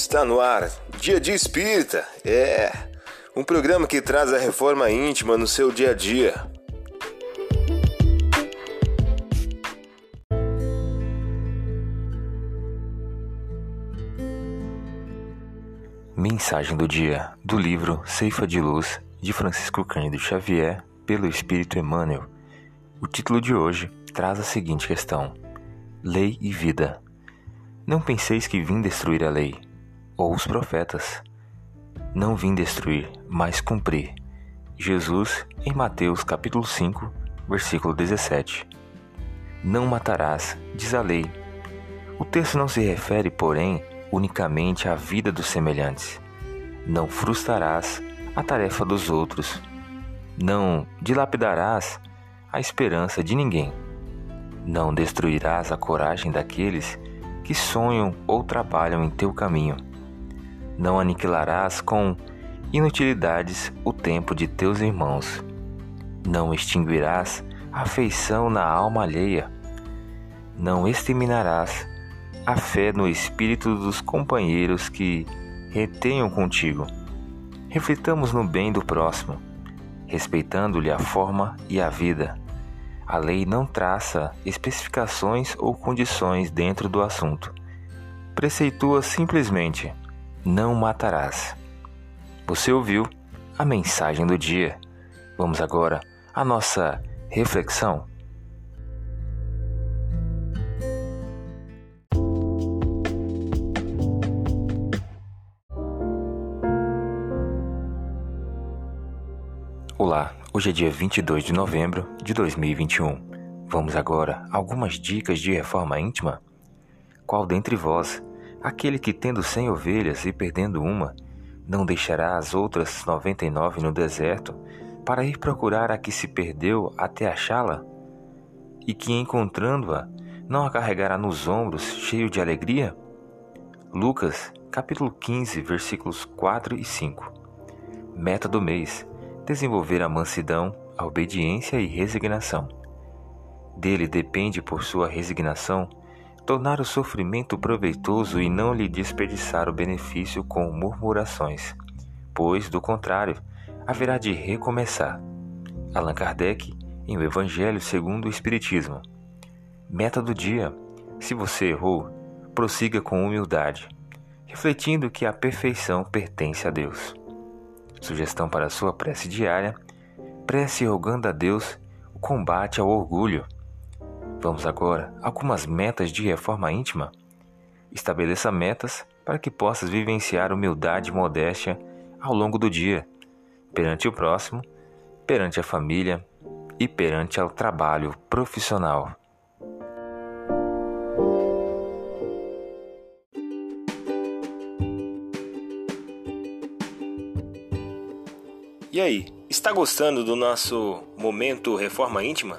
Está no ar, Dia de Espírita. É um programa que traz a reforma íntima no seu dia a dia. Mensagem do dia do livro Ceifa de Luz de Francisco Cândido Xavier pelo Espírito Emmanuel. O título de hoje traz a seguinte questão: Lei e vida. Não penseis que vim destruir a lei ou os profetas. Não vim destruir, mas cumprir. Jesus, em Mateus capítulo 5, versículo 17. Não matarás, diz a lei. O texto não se refere, porém, unicamente à vida dos semelhantes. Não frustrarás a tarefa dos outros. Não dilapidarás a esperança de ninguém. Não destruirás a coragem daqueles que sonham ou trabalham em teu caminho não aniquilarás com inutilidades o tempo de teus irmãos. Não extinguirás a afeição na alma alheia. Não exterminarás a fé no espírito dos companheiros que retenham contigo. Reflitamos no bem do próximo, respeitando-lhe a forma e a vida. A lei não traça especificações ou condições dentro do assunto. Preceitua simplesmente não matarás. Você ouviu a mensagem do dia. Vamos agora à nossa reflexão. Olá, hoje é dia 22 de novembro de 2021. Vamos agora a algumas dicas de reforma íntima? Qual dentre vós Aquele que, tendo cem ovelhas e perdendo uma, não deixará as outras noventa e nove no deserto para ir procurar a que se perdeu até achá-la? E que, encontrando-a, não a carregará nos ombros, cheio de alegria? Lucas, capítulo 15, versículos 4 e 5. Meta do mês: desenvolver a mansidão, a obediência e resignação. Dele depende, por sua resignação, tornar o sofrimento proveitoso e não lhe desperdiçar o benefício com murmurações, pois, do contrário, haverá de recomeçar. Allan Kardec, em O Evangelho segundo o Espiritismo. Meta do dia: se você errou, prossiga com humildade, refletindo que a perfeição pertence a Deus. Sugestão para sua prece diária: prece rogando a Deus o combate ao orgulho Vamos agora a algumas metas de reforma íntima. Estabeleça metas para que possas vivenciar humildade e modéstia ao longo do dia, perante o próximo, perante a família e perante ao trabalho profissional. E aí, está gostando do nosso momento Reforma Íntima?